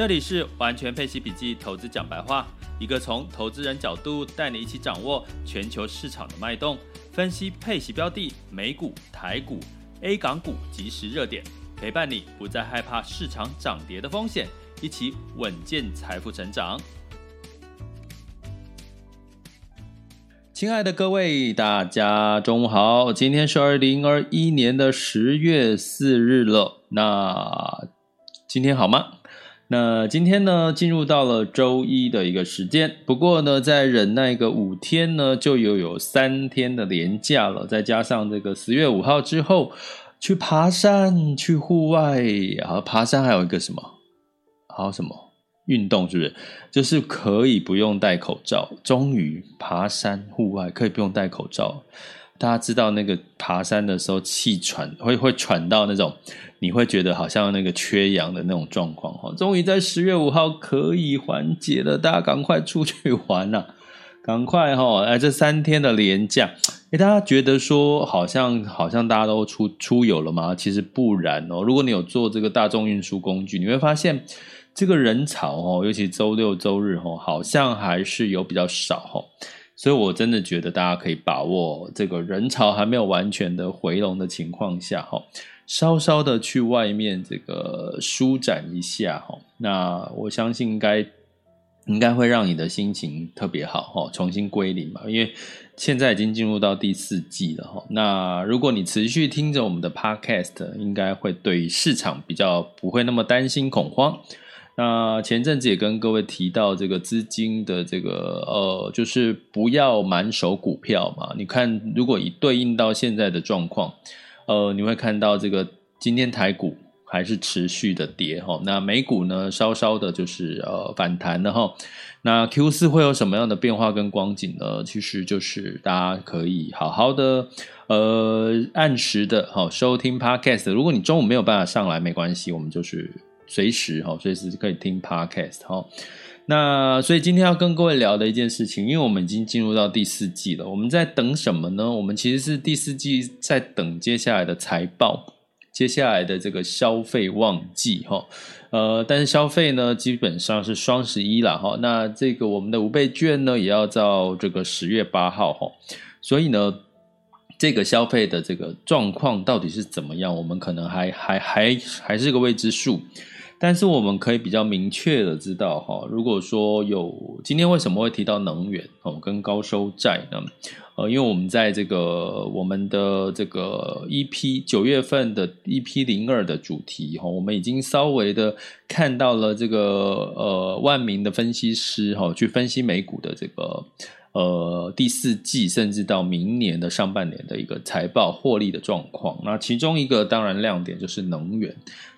这里是完全配息笔记投资讲白话，一个从投资人角度带你一起掌握全球市场的脉动，分析配息标的、美股、台股、A 港股即时热点，陪伴你不再害怕市场涨跌的风险，一起稳健财富成长。亲爱的各位，大家中午好，今天是二零二一年的十月四日了，那今天好吗？那今天呢，进入到了周一的一个时间。不过呢，在忍耐个五天呢，就又有三天的连假了。再加上这个十月五号之后，去爬山，去户外。然后爬山还有一个什么？还有什么运动？是不是？就是可以不用戴口罩。终于爬山户外可以不用戴口罩。大家知道那个爬山的时候气喘会会喘到那种，你会觉得好像那个缺氧的那种状况哈。终于在十月五号可以缓解了，大家赶快出去玩呐！赶快哈！哎，这三天的连假，哎，大家觉得说好像好像大家都出出游了吗？其实不然哦。如果你有坐这个大众运输工具，你会发现这个人潮哦，尤其周六周日哦，好像还是有比较少哈。所以，我真的觉得大家可以把握这个人潮还没有完全的回笼的情况下，哈，稍稍的去外面这个舒展一下，哈。那我相信应该应该会让你的心情特别好，哈，重新归零嘛。因为现在已经进入到第四季了，哈。那如果你持续听着我们的 Podcast，应该会对市场比较不会那么担心恐慌。那前阵子也跟各位提到这个资金的这个呃，就是不要满手股票嘛。你看，如果以对应到现在的状况，呃，你会看到这个今天台股还是持续的跌哈。那美股呢，稍稍的就是呃反弹了哈。那 Q 四会有什么样的变化跟光景呢？其实就是大家可以好好的呃按时的哈收听 Podcast。如果你中午没有办法上来，没关系，我们就是。随时哈，随时可以听 Podcast 哈。那所以今天要跟各位聊的一件事情，因为我们已经进入到第四季了，我们在等什么呢？我们其实是第四季在等接下来的财报，接下来的这个消费旺季哈。呃，但是消费呢，基本上是双十一了哈。那这个我们的五倍券呢，也要到这个十月八号哈。所以呢。这个消费的这个状况到底是怎么样？我们可能还还还还是个未知数，但是我们可以比较明确的知道哈，如果说有今天为什么会提到能源哦跟高收债呢？呃，因为我们在这个我们的这个 EP 九月份的 EP 零二的主题哈，我们已经稍微的看到了这个呃万名的分析师哈去分析美股的这个。呃，第四季甚至到明年的上半年的一个财报获利的状况，那其中一个当然亮点就是能源，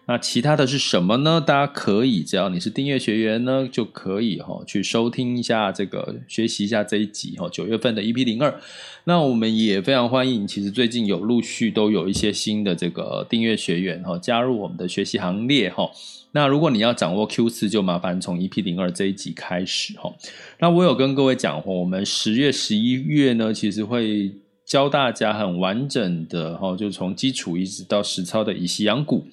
那其他的是什么呢？大家可以只要你是订阅学员呢，就可以哈、哦、去收听一下这个学习一下这一集哈九月份的 EP 零二。那我们也非常欢迎，其实最近有陆续都有一些新的这个订阅学员哈、哦、加入我们的学习行列哈。哦那如果你要掌握 Q 四，就麻烦从 EP 零二这一集开始哈。那我有跟各位讲过，我们十月、十一月呢，其实会教大家很完整的哈，就从基础一直到实操的以息养股。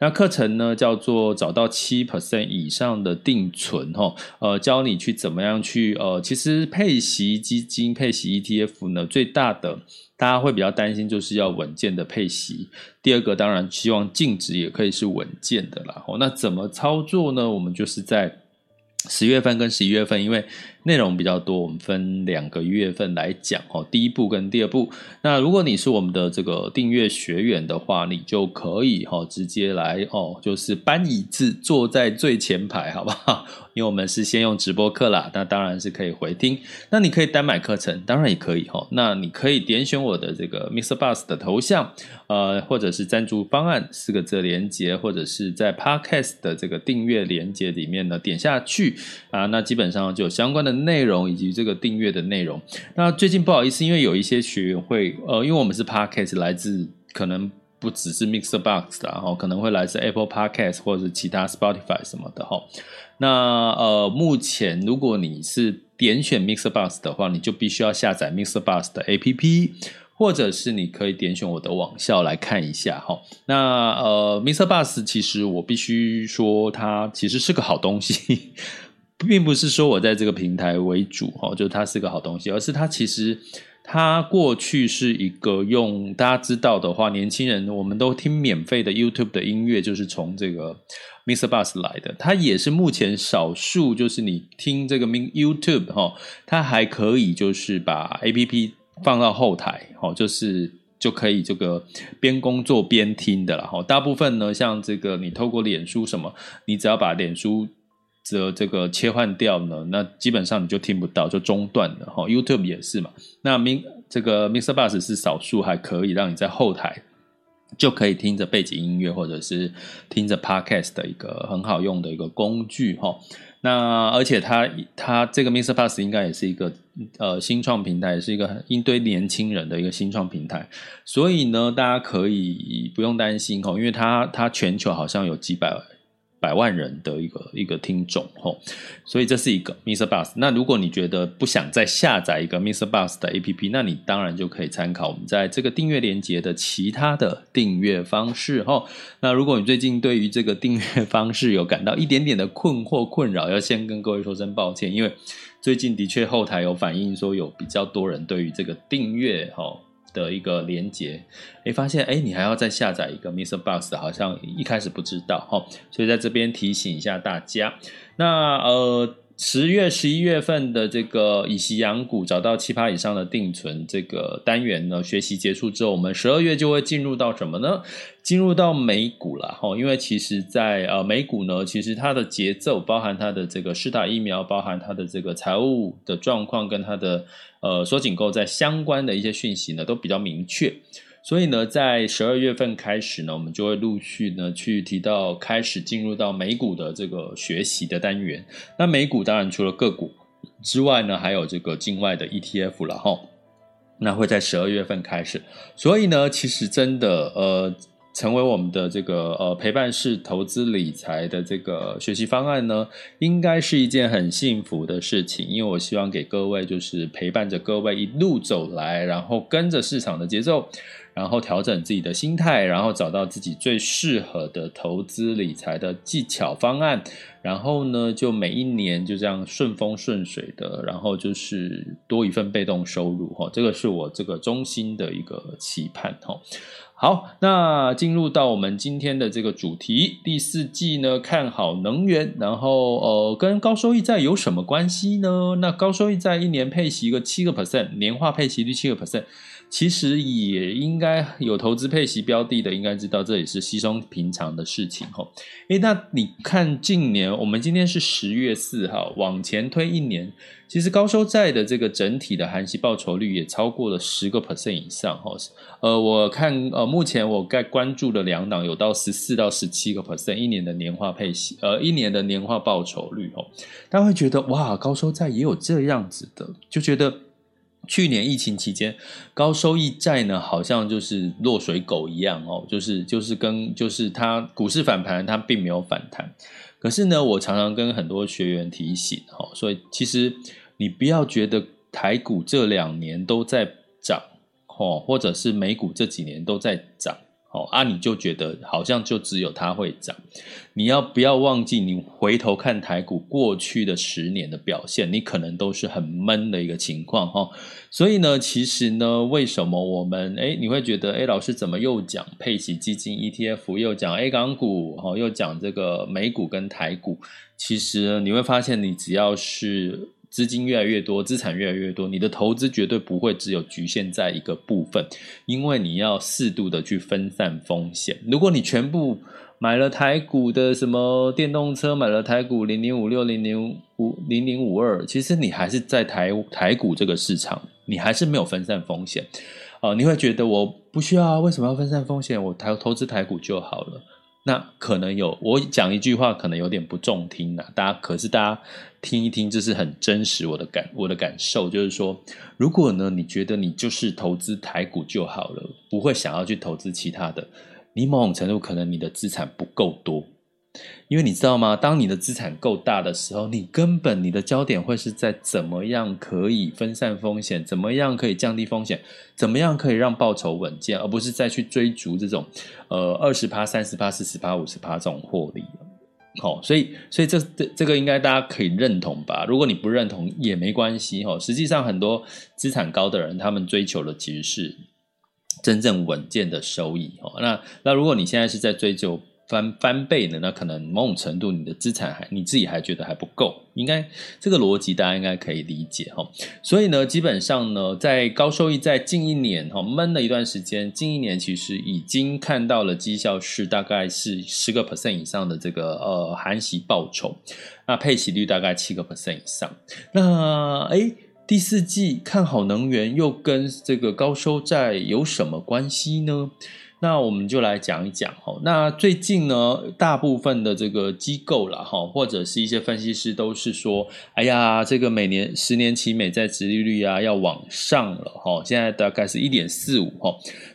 那课程呢叫做找到七 percent 以上的定存哈，呃，教你去怎么样去呃，其实配息基金、配息 ETF 呢，最大的。大家会比较担心，就是要稳健的配息。第二个，当然希望净值也可以是稳健的啦。那怎么操作呢？我们就是在十月份跟十一月份，因为内容比较多，我们分两个月份来讲哦，第一部跟第二部。那如果你是我们的这个订阅学员的话，你就可以哦直接来哦，就是搬椅子坐在最前排，好不好？因为我们是先用直播课啦，那当然是可以回听。那你可以单买课程，当然也可以哦。那你可以点选我的这个 Mr. Bus 的头像，呃，或者是赞助方案四个字连接，或者是在 Podcast 的这个订阅连接里面呢点下去啊，那基本上就有相关的内容以及这个订阅的内容。那最近不好意思，因为有一些学员会呃，因为我们是 Podcast 来自可能。不只是 MixerBox 然后可能会来自 Apple Podcast 或者是其他 Spotify 什么的哈。那呃，目前如果你是点选 MixerBox 的话，你就必须要下载 MixerBox 的 APP，或者是你可以点选我的网校来看一下哈。那呃，MixerBox 其实我必须说，它其实是个好东西，并不是说我在这个平台为主哈，就它是个好东西，而是它其实。它过去是一个用大家知道的话，年轻人我们都听免费的 YouTube 的音乐，就是从这个 Mr. Bus 来的。它也是目前少数，就是你听这个 YouTube 哈，它还可以就是把 APP 放到后台，哦，就是就可以这个边工作边听的了。哈，大部分呢，像这个你透过脸书什么，你只要把脸书。则这个切换掉呢，那基本上你就听不到，就中断了哈。YouTube 也是嘛。那明这个 Mr. Bus 是少数还可以让你在后台就可以听着背景音乐，或者是听着 Podcast 的一个很好用的一个工具哈。那而且它它这个 Mr. Bus 应该也是一个呃新创平台，也是一个一堆年轻人的一个新创平台，所以呢，大家可以不用担心哈，因为它它全球好像有几百。百万人的一个一个听众吼，所以这是一个 Mr. Bus。那如果你觉得不想再下载一个 Mr. Bus 的 APP，那你当然就可以参考我们在这个订阅连接的其他的订阅方式吼。那如果你最近对于这个订阅方式有感到一点点的困惑困扰，要先跟各位说声抱歉，因为最近的确后台有反映说有比较多人对于这个订阅吼。的一个连接，诶，发现诶，你还要再下载一个 Mr. Box，好像一开始不知道哈，所以在这边提醒一下大家。那呃。十月、十一月份的这个以息养股找到七趴以上的定存这个单元呢，学习结束之后，我们十二月就会进入到什么呢？进入到美股了哈。因为其实在呃美股呢，其实它的节奏，包含它的这个施打疫苗，包含它的这个财务的状况，跟它的呃缩紧购债相关的一些讯息呢，都比较明确。所以呢，在十二月份开始呢，我们就会陆续呢去提到开始进入到美股的这个学习的单元。那美股当然除了个股之外呢，还有这个境外的 ETF 了哈。那会在十二月份开始。所以呢，其实真的呃，成为我们的这个呃陪伴式投资理财的这个学习方案呢，应该是一件很幸福的事情。因为我希望给各位就是陪伴着各位一路走来，然后跟着市场的节奏。然后调整自己的心态，然后找到自己最适合的投资理财的技巧方案，然后呢，就每一年就这样顺风顺水的，然后就是多一份被动收入哈，这个是我这个衷心的一个期盼哈。好，那进入到我们今天的这个主题，第四季呢，看好能源，然后呃，跟高收益债有什么关系呢？那高收益债一年配息一个七个 percent，年化配息率七个 percent。其实也应该有投资配息标的的，应该知道这也是稀松平常的事情吼。诶，那你看近年，我们今天是十月四号，往前推一年，其实高收债的这个整体的含息报酬率也超过了十个 percent 以上吼。呃，我看呃，目前我该关注的两档有到十四到十七个 percent 一年的年化配息，呃，一年的年化报酬率吼。大家会觉得哇，高收债也有这样子的，就觉得。去年疫情期间，高收益债呢，好像就是落水狗一样哦，就是就是跟就是它股市反弹，它并没有反弹。可是呢，我常常跟很多学员提醒哦，所以其实你不要觉得台股这两年都在涨哦，或者是美股这几年都在涨。哦啊，你就觉得好像就只有它会涨，你要不要忘记？你回头看台股过去的十年的表现，你可能都是很闷的一个情况哈。所以呢，其实呢，为什么我们诶你会觉得诶老师怎么又讲配息基金 ETF，又讲 A 港股，又讲这个美股跟台股？其实你会发现，你只要是资金越来越多，资产越来越多，你的投资绝对不会只有局限在一个部分，因为你要适度的去分散风险。如果你全部买了台股的什么电动车，买了台股零零五六零零五零零五二，其实你还是在台台股这个市场，你还是没有分散风险。哦、你会觉得我不需要啊？为什么要分散风险？我台投资台股就好了。那可能有，我讲一句话可能有点不中听啊，大家可是大家听一听，这是很真实我的感我的感受，就是说，如果呢你觉得你就是投资台股就好了，不会想要去投资其他的，你某种程度可能你的资产不够多。因为你知道吗？当你的资产够大的时候，你根本你的焦点会是在怎么样可以分散风险，怎么样可以降低风险，怎么样可以让报酬稳健，而不是再去追逐这种呃二十趴、三十趴、四十趴、五十趴这种获利。好、哦，所以所以这这这个应该大家可以认同吧？如果你不认同也没关系哈、哦。实际上，很多资产高的人，他们追求的其实是真正稳健的收益。哦，那那如果你现在是在追求。翻翻倍呢？那可能某种程度你的资产还你自己还觉得还不够，应该这个逻辑大家应该可以理解哈。所以呢，基本上呢，在高收益在近一年哈闷了一段时间，近一年其实已经看到了绩效是大概是十个 percent 以上的这个呃含息报酬，那配息率大概七个 percent 以上。那诶，第四季看好能源又跟这个高收债有什么关系呢？那我们就来讲一讲哈。那最近呢，大部分的这个机构了哈，或者是一些分析师都是说，哎呀，这个每年十年期美债殖利率啊要往上了哈。现在大概是一点四五哈。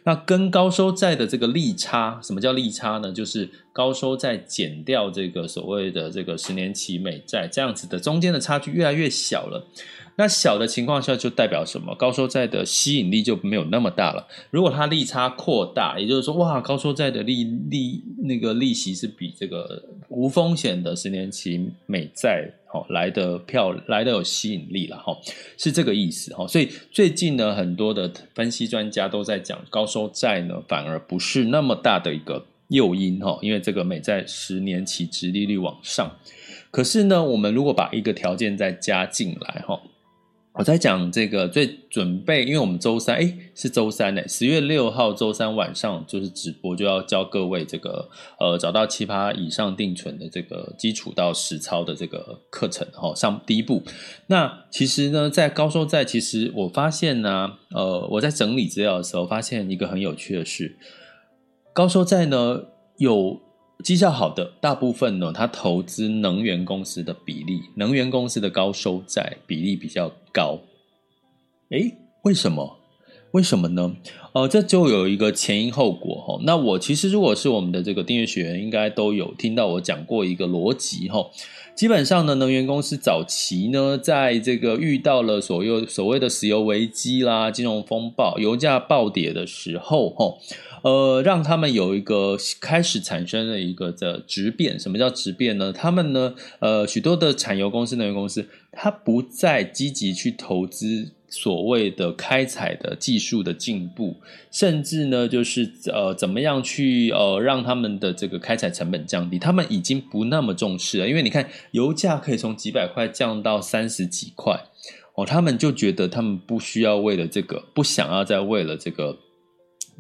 那跟高收债的这个利差，什么叫利差呢？就是高收债减掉这个所谓的这个十年期美债这样子的中间的差距越来越小了。那小的情况下就代表什么？高收债的吸引力就没有那么大了。如果它利差扩大，也就是说，哇，高收债的利利那个利息是比这个无风险的十年期美债好来的漂来的有吸引力了哈，是这个意思哈。所以最近呢，很多的分析专家都在讲，高收债呢反而不是那么大的一个诱因哈，因为这个美债十年期殖利率往上。可是呢，我们如果把一个条件再加进来哈。我在讲这个最准备，因为我们周三诶是周三诶，十月六号周三晚上就是直播，就要教各位这个呃找到七趴以上定存的这个基础到实操的这个课程哈，上第一步。那其实呢，在高收债，其实我发现呢，呃，我在整理资料的时候发现一个很有趣的事，高收债呢有。绩效好的大部分呢，他投资能源公司的比例，能源公司的高收债比例比较高。诶，为什么？为什么呢？哦，这就有一个前因后果哈。那我其实如果是我们的这个订阅学员，应该都有听到我讲过一个逻辑哈。基本上呢，能源公司早期呢，在这个遇到了所有所谓的石油危机啦、金融风暴、油价暴跌的时候哈。呃，让他们有一个开始产生了一个的质变。什么叫质变呢？他们呢，呃，许多的产油公司、能源公司，它不再积极去投资所谓的开采的技术的进步，甚至呢，就是呃，怎么样去呃，让他们的这个开采成本降低。他们已经不那么重视了，因为你看，油价可以从几百块降到三十几块，哦，他们就觉得他们不需要为了这个，不想要再为了这个。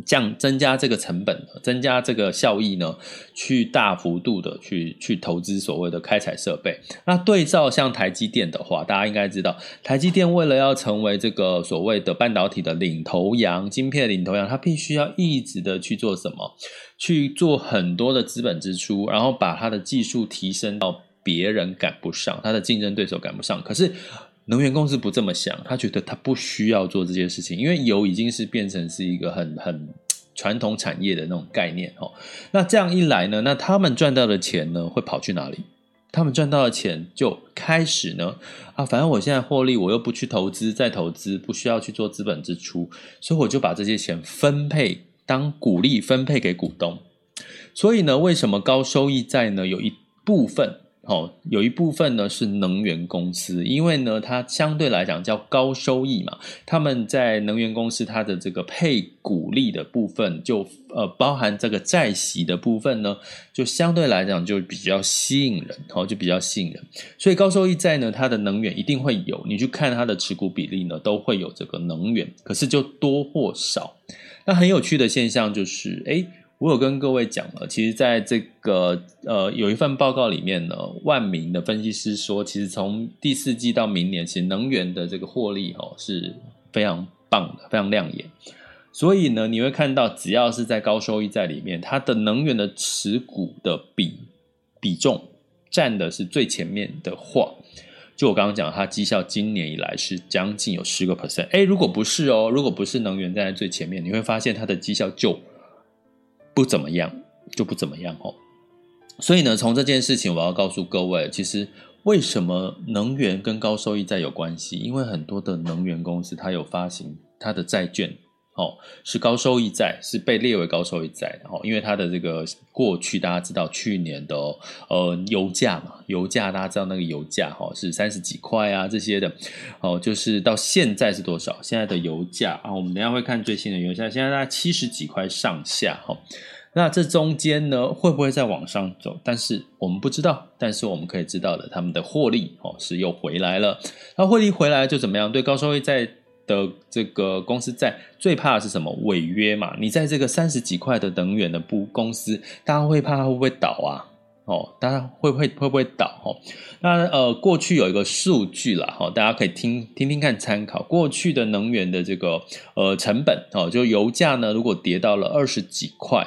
降增加这个成本，增加这个效益呢，去大幅度的去去投资所谓的开采设备。那对照像台积电的话，大家应该知道，台积电为了要成为这个所谓的半导体的领头羊、晶片领头羊，它必须要一直的去做什么？去做很多的资本支出，然后把它的技术提升到别人赶不上，它的竞争对手赶不上。可是。能源公司不这么想，他觉得他不需要做这件事情，因为油已经是变成是一个很很传统产业的那种概念哦。那这样一来呢，那他们赚到的钱呢，会跑去哪里？他们赚到的钱就开始呢啊，反正我现在获利，我又不去投资，再投资不需要去做资本支出，所以我就把这些钱分配当股利分配给股东。所以呢，为什么高收益债呢有一部分？哦，有一部分呢是能源公司，因为呢它相对来讲叫高收益嘛，他们在能源公司它的这个配股利的部分就呃包含这个债息的部分呢，就相对来讲就比较吸引人，哦，就比较吸引人，所以高收益债呢它的能源一定会有，你去看它的持股比例呢都会有这个能源，可是就多或少。那很有趣的现象就是，诶我有跟各位讲了，其实在这个呃有一份报告里面呢，万明的分析师说，其实从第四季到明年，其实能源的这个获利哦是非常棒的，非常亮眼。所以呢，你会看到，只要是在高收益债里面，它的能源的持股的比比重占的是最前面的话，就我刚刚讲，它绩效今年以来是将近有十个 percent。哎，如果不是哦，如果不是能源站在最前面，你会发现它的绩效就。不怎么样，就不怎么样哦。所以呢，从这件事情，我要告诉各位，其实为什么能源跟高收益债有关系？因为很多的能源公司，它有发行它的债券，哦，是高收益债，是被列为高收益债的哦。因为它的这个过去，大家知道去年的呃油价嘛，油价大家知道那个油价哈是三十几块啊这些的哦，就是到现在是多少？现在的油价啊，我们等下会看最新的油价，现在大概七十几块上下哈。那这中间呢，会不会再往上走？但是我们不知道。但是我们可以知道的，他们的获利哦是又回来了。那获利回来就怎么样？对高收益债的这个公司在最怕的是什么？违约嘛。你在这个三十几块的能源的部公司，大家会怕它会不会倒啊？哦，大家会不会会不会倒？哦，那呃，过去有一个数据啦，哈，大家可以听听听看参考。过去的能源的这个呃成本哦，就油价呢，如果跌到了二十几块，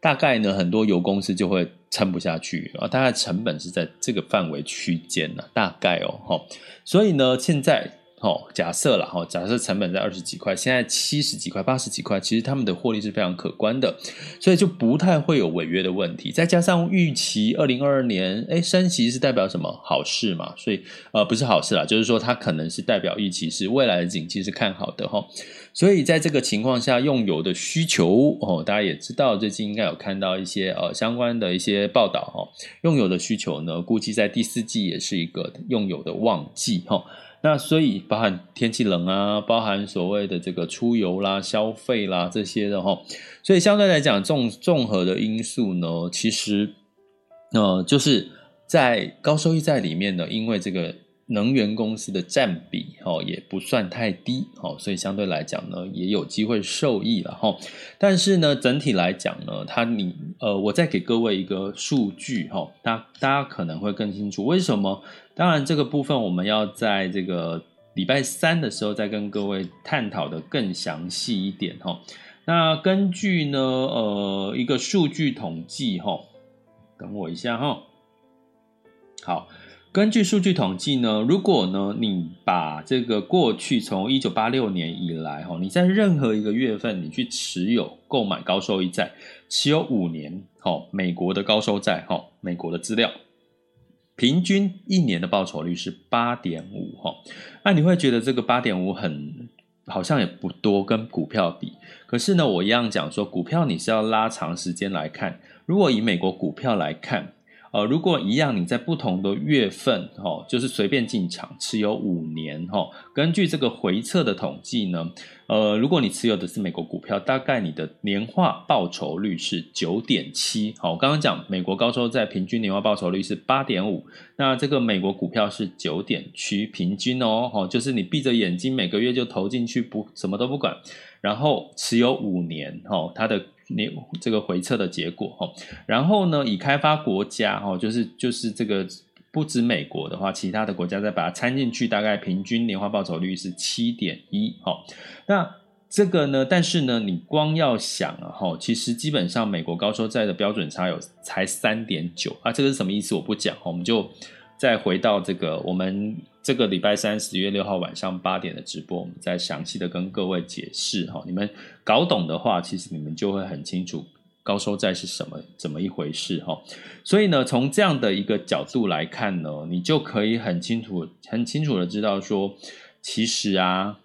大概呢很多油公司就会撑不下去啊。大概成本是在这个范围区间呢，大概哦，哈，所以呢现在。哦，假设了哈，假设成本在二十几块，现在七十几块、八十几块，其实他们的获利是非常可观的，所以就不太会有违约的问题。再加上预期二零二二年，哎，升息是代表什么好事嘛？所以呃，不是好事啦，就是说它可能是代表预期是未来的景气是看好的哈。所以在这个情况下，用油的需求哦，大家也知道，最近应该有看到一些呃相关的一些报道哈。用油的需求呢，估计在第四季也是一个用油的旺季哈。那所以包含天气冷啊，包含所谓的这个出游啦、消费啦这些的哦，所以相对来讲，综综合的因素呢，其实呃就是在高收益债里面呢，因为这个。能源公司的占比哦也不算太低哦，所以相对来讲呢也有机会受益了哈。但是呢整体来讲呢，它你呃我再给各位一个数据哈，大大家可能会更清楚为什么。当然这个部分我们要在这个礼拜三的时候再跟各位探讨的更详细一点哈。那根据呢呃一个数据统计哈，等我一下哈，好。根据数据统计呢，如果呢你把这个过去从一九八六年以来哈，你在任何一个月份你去持有购买高收益债，持有五年哈，美国的高收债哈，美国的资料，平均一年的报酬率是八点五哈。那你会觉得这个八点五很好像也不多，跟股票比。可是呢，我一样讲说，股票你是要拉长时间来看。如果以美国股票来看。呃，如果一样，你在不同的月份，哦，就是随便进场持有五年，哦，根据这个回测的统计呢，呃，如果你持有的是美国股票，大概你的年化报酬率是九点七。好，我刚刚讲美国高收债平均年化报酬率是八点五，那这个美国股票是九点七平均哦，哦，就是你闭着眼睛每个月就投进去，不什么都不管，然后持有五年，哦，它的。你这个回测的结果哈，然后呢，已开发国家哈，就是就是这个不止美国的话，其他的国家再把它掺进去，大概平均年化报酬率是七点一哈。那这个呢，但是呢，你光要想啊哈，其实基本上美国高收债的标准差有才三点九啊，这个是什么意思？我不讲，我们就再回到这个我们。这个礼拜三十月六号晚上八点的直播，我们再详细的跟各位解释哈。你们搞懂的话，其实你们就会很清楚高收债是什么怎么一回事哈。所以呢，从这样的一个角度来看呢，你就可以很清楚、很清楚的知道说，其实啊，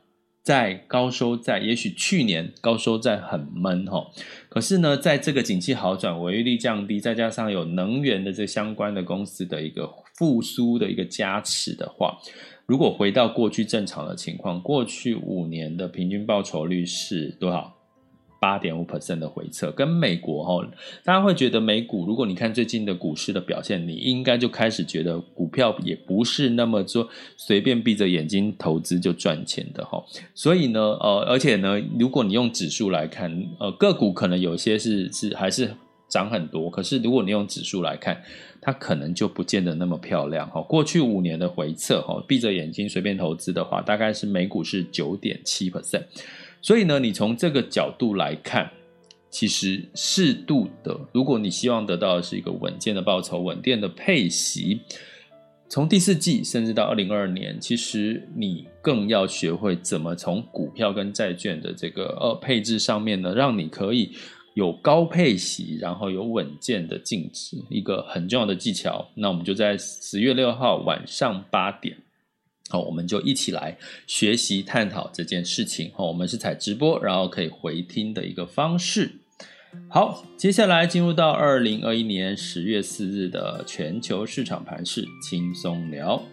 在高收债，也许去年高收债很闷哈，可是呢，在这个景气好转、违约率降低，再加上有能源的这相关的公司的一个复苏的一个加持的话，如果回到过去正常的情况，过去五年的平均报酬率是多少？八点五 percent 的回撤，跟美国哈，大家会觉得美股，如果你看最近的股市的表现，你应该就开始觉得股票也不是那么说随便闭着眼睛投资就赚钱的哈。所以呢，呃，而且呢，如果你用指数来看，呃，个股可能有些是是还是涨很多，可是如果你用指数来看，它可能就不见得那么漂亮哈。过去五年的回撤哈，闭着眼睛随便投资的话，大概是美股是九点七 percent。所以呢，你从这个角度来看，其实适度的，如果你希望得到的是一个稳健的报酬、稳定的配息，从第四季甚至到二零二二年，其实你更要学会怎么从股票跟债券的这个呃配置上面呢，让你可以有高配息，然后有稳健的净值，一个很重要的技巧。那我们就在十月六号晚上八点。好，我们就一起来学习探讨这件事情。哦，我们是采直播，然后可以回听的一个方式。好，接下来进入到二零二一年十月四日的全球市场盘势轻松聊。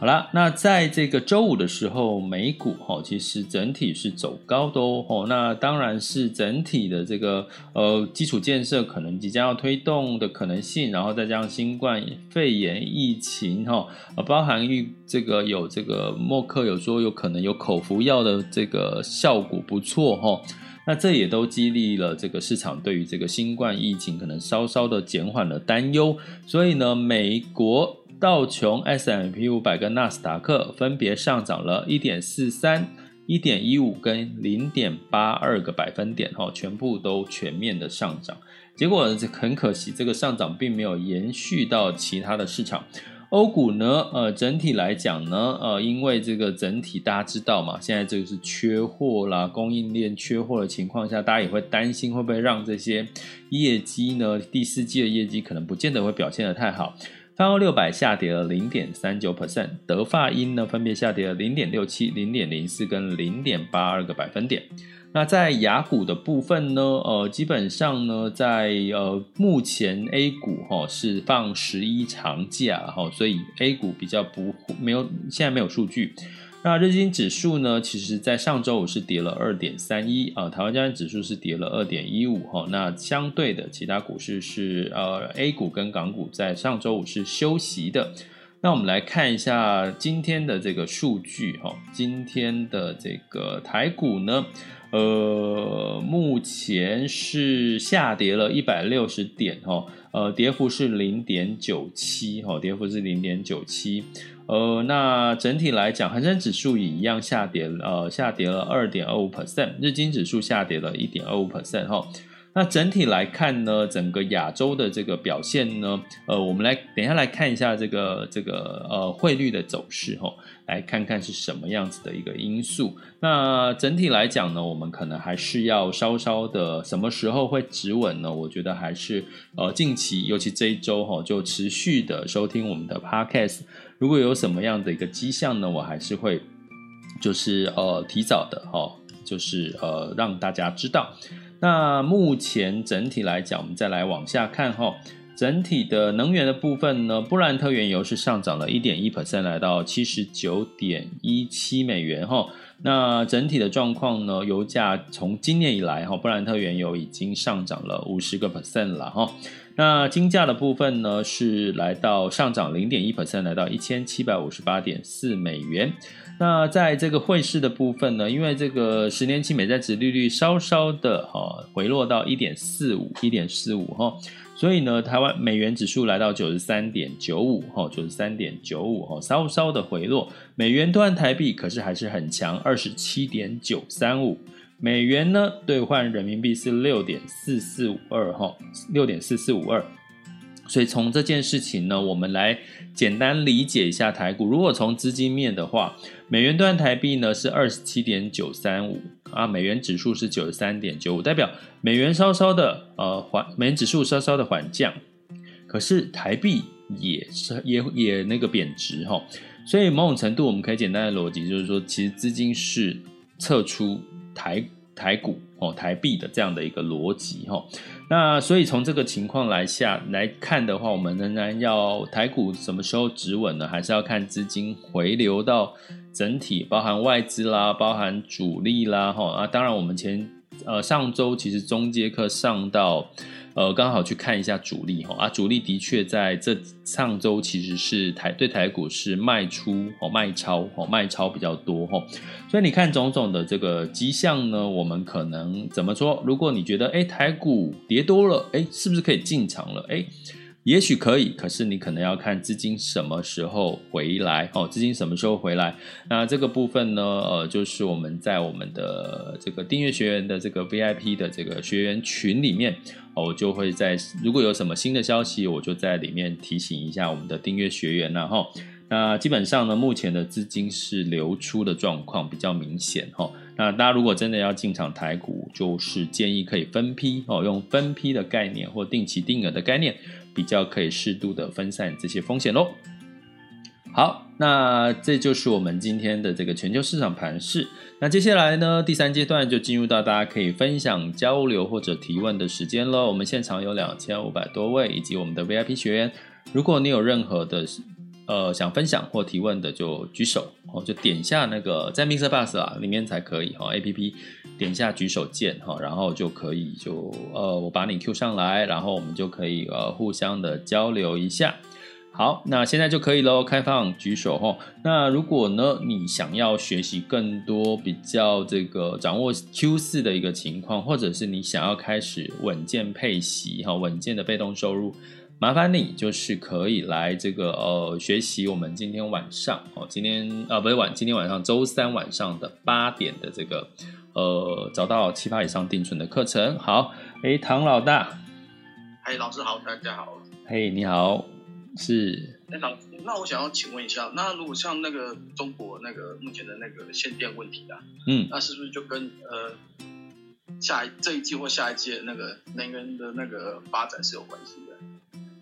好啦，那在这个周五的时候，美股哈其实整体是走高的哦。那当然是整体的这个呃基础建设可能即将要推动的可能性，然后再加上新冠肺炎疫情哈，包含预这个有这个默克有说有可能有口服药的这个效果不错哈。那这也都激励了这个市场对于这个新冠疫情可能稍稍的减缓了担忧，所以呢，美国。道琼、s m p 五百跟纳斯达克分别上涨了一点四三、一点一五跟零点八二个百分点，哈，全部都全面的上涨。结果很可惜，这个上涨并没有延续到其他的市场。欧股呢，呃，整体来讲呢，呃，因为这个整体大家知道嘛，现在这个是缺货啦，供应链缺货的情况下，大家也会担心会不会让这些业绩呢，第四季的业绩可能不见得会表现得太好。泛欧六百下跌了零点三九 percent，德发英呢分别下跌了零点六七、零点零四跟零点八二个百分点。那在雅股的部分呢，呃，基本上呢，在呃目前 A 股哈、哦、是放十一长假哈、哦，所以 A 股比较不没有现在没有数据。那日经指数呢，其实在上周五是跌了二点三一啊，台湾加权指数是跌了二点一五哈。那相对的，其他股市是呃 A 股跟港股在上周五是休息的。那我们来看一下今天的这个数据哈，今天的这个台股呢，呃，目前是下跌了一百六十点哈，呃，跌幅是零点九七哈，跌幅是零点九七。呃，那整体来讲，恒生指数也一样下跌，呃，下跌了二点二五 percent，日经指数下跌了一点二五 percent 哈。那整体来看呢，整个亚洲的这个表现呢，呃，我们来等一下来看一下这个这个呃汇率的走势哈，来看看是什么样子的一个因素。那整体来讲呢，我们可能还是要稍稍的，什么时候会止稳呢？我觉得还是呃近期，尤其这一周哈，就持续的收听我们的 podcast。如果有什么样的一个迹象呢，我还是会就是呃提早的哈，就是呃让大家知道。那目前整体来讲，我们再来往下看哈。整体的能源的部分呢，布兰特原油是上涨了一点一 percent，来到七十九点一七美元哈。那整体的状况呢，油价从今年以来哈，布兰特原油已经上涨了五十个 percent 了哈。那金价的部分呢，是来到上涨零点一 percent，来到一千七百五十八点四美元。那在这个汇市的部分呢，因为这个十年期美债殖利率稍稍的哈回落到一点四五，一点四五哈，所以呢，台湾美元指数来到九十三点九五哈，九十三点九五哈，稍稍的回落。美元兑换台币可是还是很强，二十七点九三五。美元呢兑换人民币是六点四四五二哈，六点四四五二。所以从这件事情呢，我们来简单理解一下台股。如果从资金面的话，美元兑换台币呢是二十七点九三五啊，美元指数是九十三点九五，代表美元稍稍的呃缓，美元指数稍稍的缓降，可是台币也是也也那个贬值哈。所以某种程度我们可以简单的逻辑就是说，其实资金是撤出台。台股哦，台币的这样的一个逻辑哈。那所以从这个情况来下来看的话，我们仍然要台股什么时候止稳呢？还是要看资金回流到整体，包含外资啦，包含主力啦哈啊。当然，我们前呃上周其实中阶课上到。呃，刚好去看一下主力哈啊，主力的确在这上周其实是台对台股是卖出哦卖超哦卖超比较多哈，所以你看种种的这个迹象呢，我们可能怎么说？如果你觉得哎台股跌多了，哎是不是可以进场了？哎。也许可以，可是你可能要看资金什么时候回来哦。资金什么时候回来？那这个部分呢？呃，就是我们在我们的这个订阅学员的这个 VIP 的这个学员群里面，我就会在如果有什么新的消息，我就在里面提醒一下我们的订阅学员然后，那基本上呢，目前的资金是流出的状况比较明显哈。那大家如果真的要进场台股，就是建议可以分批哦，用分批的概念或定期定额的概念。比较可以适度的分散这些风险喽。好，那这就是我们今天的这个全球市场盘势。那接下来呢，第三阶段就进入到大家可以分享、交流或者提问的时间了。我们现场有两千五百多位，以及我们的 VIP 学员。如果你有任何的呃想分享或提问的，就举手哦，就点下那个在 m i x e r Bus 啊里面才可以哈，APP 点下举手键哈，然后就可以就呃我把你 Q 上来，然后我们就可以呃互相的交流一下。好，那现在就可以喽，开放举手哈。那如果呢你想要学习更多比较这个掌握 Q 四的一个情况，或者是你想要开始稳健配息哈，稳健的被动收入。麻烦你就是可以来这个呃学习我们今天晚上哦，今天啊、呃、不是晚，今天晚上周三晚上的八点的这个呃找到七趴以上定存的课程。好，哎，唐老大，哎，老师好，大家好，嘿，你好，是，哎，老师，那我想要请问一下，那如果像那个中国那个目前的那个限电问题啊，嗯，那是不是就跟呃下一这一季或下一季的那个能源的那个发展是有关系的？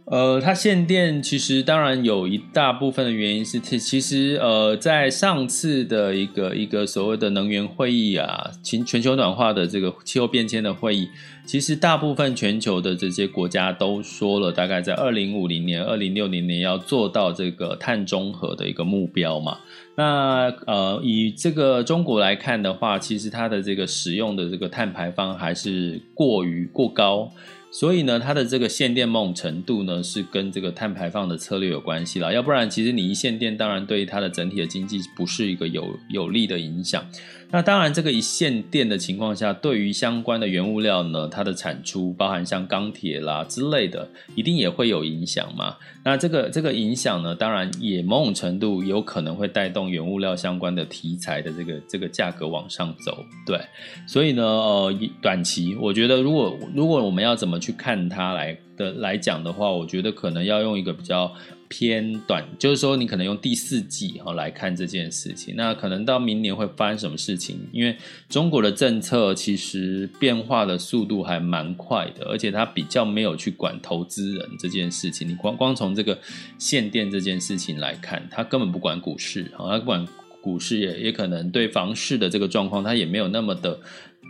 呃，它限电其实当然有一大部分的原因是，其实呃，在上次的一个一个所谓的能源会议啊，全全球暖化的这个气候变迁的会议，其实大部分全球的这些国家都说了，大概在二零五零年、二零六零年要做到这个碳中和的一个目标嘛。那呃，以这个中国来看的话，其实它的这个使用的这个碳排放还是过于过高。所以呢，它的这个限电梦程度呢，是跟这个碳排放的策略有关系啦。要不然，其实你一限电，当然对于它的整体的经济不是一个有有利的影响。那当然，这个一限电的情况下，对于相关的原物料呢，它的产出，包含像钢铁啦之类的，一定也会有影响嘛。那这个这个影响呢，当然也某种程度有可能会带动原物料相关的题材的这个这个价格往上走。对，所以呢，呃，短期我觉得，如果如果我们要怎么去看它来的来讲的话，我觉得可能要用一个比较。偏短，就是说你可能用第四季哈来看这件事情，那可能到明年会发生什么事情？因为中国的政策其实变化的速度还蛮快的，而且它比较没有去管投资人这件事情。你光光从这个限电这件事情来看，它根本不管股市，它不管股市也也可能对房市的这个状况，它也没有那么的。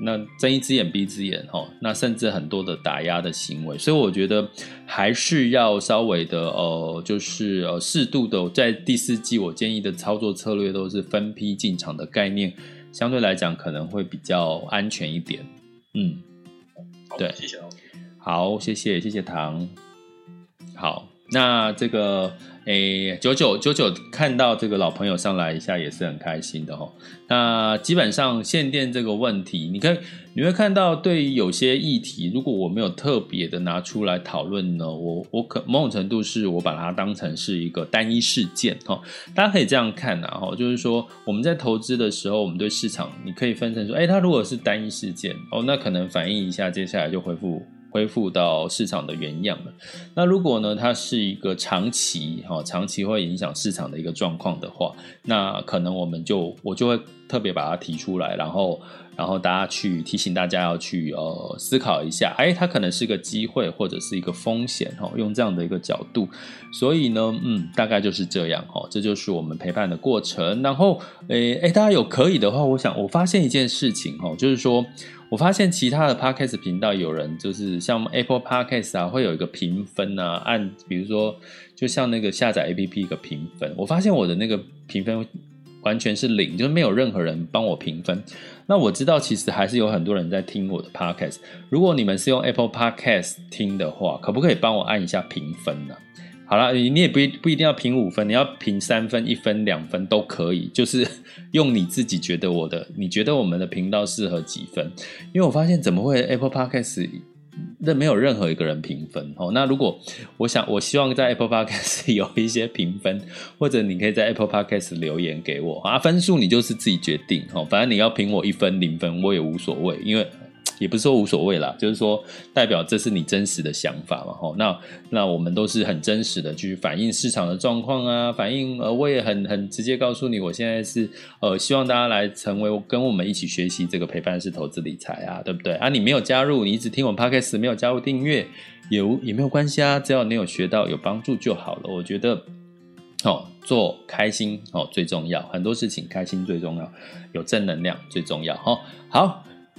那睁一只眼闭一只眼哦，那甚至很多的打压的行为，所以我觉得还是要稍微的呃，就是呃适度的在第四季，我建议的操作策略都是分批进场的概念，相对来讲可能会比较安全一点。嗯，对，谢谢。好，谢谢，谢谢唐。好，那这个。诶，九九九九看到这个老朋友上来一下也是很开心的哦。那基本上限电这个问题，你可以你会看到，对于有些议题，如果我没有特别的拿出来讨论呢，我我可某种程度是我把它当成是一个单一事件哈。大家可以这样看呐哈，就是说我们在投资的时候，我们对市场你可以分成说，诶，它如果是单一事件哦，那可能反映一下，接下来就恢复。恢复到市场的原样了。那如果呢，它是一个长期哈，长期会影响市场的一个状况的话，那可能我们就我就会特别把它提出来，然后。然后大家去提醒大家要去呃思考一下，哎，它可能是个机会或者是一个风险哈，用这样的一个角度，所以呢，嗯，大概就是这样哈，这就是我们陪伴的过程。然后，诶诶，大家有可以的话，我想我发现一件事情哈，就是说我发现其他的 Podcast 频道有人就是像 Apple Podcast 啊，会有一个评分啊，按比如说就像那个下载 APP 一个评分，我发现我的那个评分完全是零，就是没有任何人帮我评分。那我知道，其实还是有很多人在听我的 podcast。如果你们是用 Apple Podcast 听的话，可不可以帮我按一下评分呢？好了，你也不不一定要评五分，你要评三分、一分、两分都可以，就是 用你自己觉得我的，你觉得我们的频道适合几分？因为我发现怎么会 Apple Podcast？那没有任何一个人评分哦。那如果我想，我希望在 Apple Podcast 有一些评分，或者你可以在 Apple Podcast 留言给我啊。分数你就是自己决定哦。反正你要评我一分、零分，我也无所谓，因为。也不是说无所谓啦，就是说代表这是你真实的想法嘛，吼，那那我们都是很真实的去反映市场的状况啊，反映呃，我也很很直接告诉你，我现在是呃，希望大家来成为跟我们一起学习这个陪伴式投资理财啊，对不对啊？你没有加入，你一直听我 Podcast 没有加入订阅，也也没有关系啊，只要你有学到有帮助就好了。我觉得哦，做开心哦最重要，很多事情开心最重要，有正能量最重要哈。好。